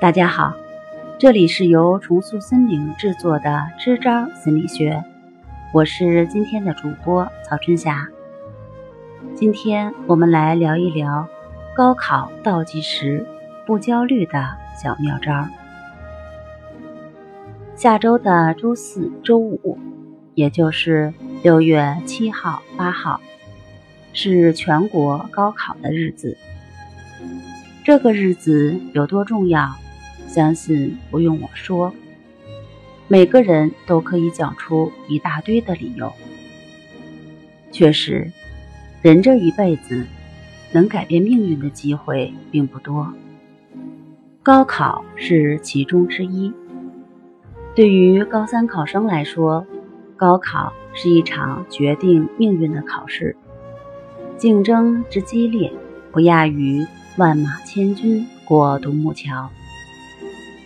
大家好，这里是由重塑森林制作的支招心理学，我是今天的主播曹春霞。今天我们来聊一聊高考倒计时不焦虑的小妙招。下周的周四周五，也就是六月七号、八号，是全国高考的日子。这个日子有多重要？相信不用我说，每个人都可以讲出一大堆的理由。确实，人这一辈子能改变命运的机会并不多，高考是其中之一。对于高三考生来说，高考是一场决定命运的考试，竞争之激烈，不亚于万马千军过独木桥。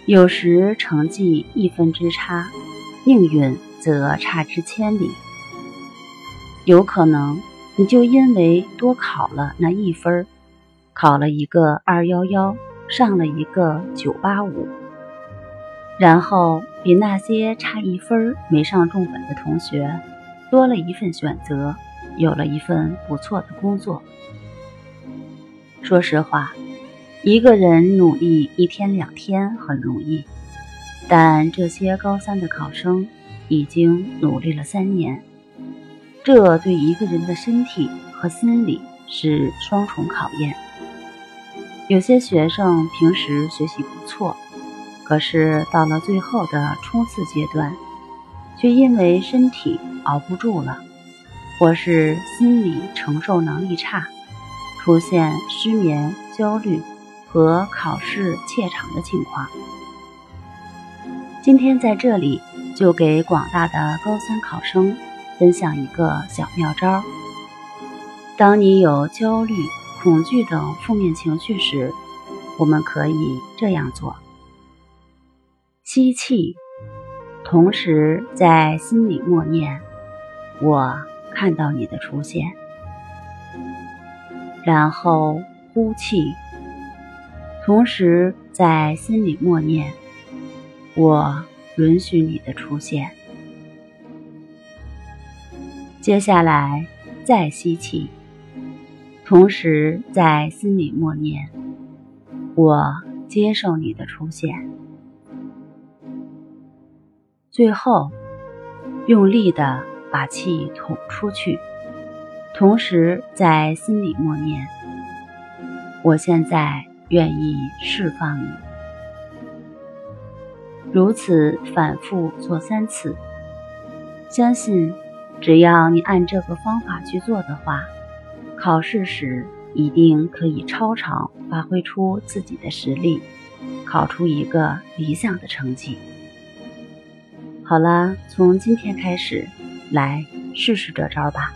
有时成绩一分之差，命运则差之千里。有可能你就因为多考了那一分，考了一个二幺幺，上了一个九八五，然后比那些差一分没上重本的同学多了一份选择，有了一份不错的工作。说实话。一个人努力一天两天很容易，但这些高三的考生已经努力了三年，这对一个人的身体和心理是双重考验。有些学生平时学习不错，可是到了最后的冲刺阶段，却因为身体熬不住了，或是心理承受能力差，出现失眠、焦虑。和考试怯场的情况，今天在这里就给广大的高三考生分享一个小妙招。当你有焦虑、恐惧等负面情绪时，我们可以这样做：吸气，同时在心里默念“我看到你的出现”，然后呼气。同时，在心里默念：“我允许你的出现。”接下来，再吸气，同时在心里默念：“我接受你的出现。”最后，用力的把气吐出去，同时在心里默念：“我现在。”愿意释放你，如此反复做三次，相信只要你按这个方法去做的话，考试时一定可以超常发挥出自己的实力，考出一个理想的成绩。好了，从今天开始，来试试这招吧。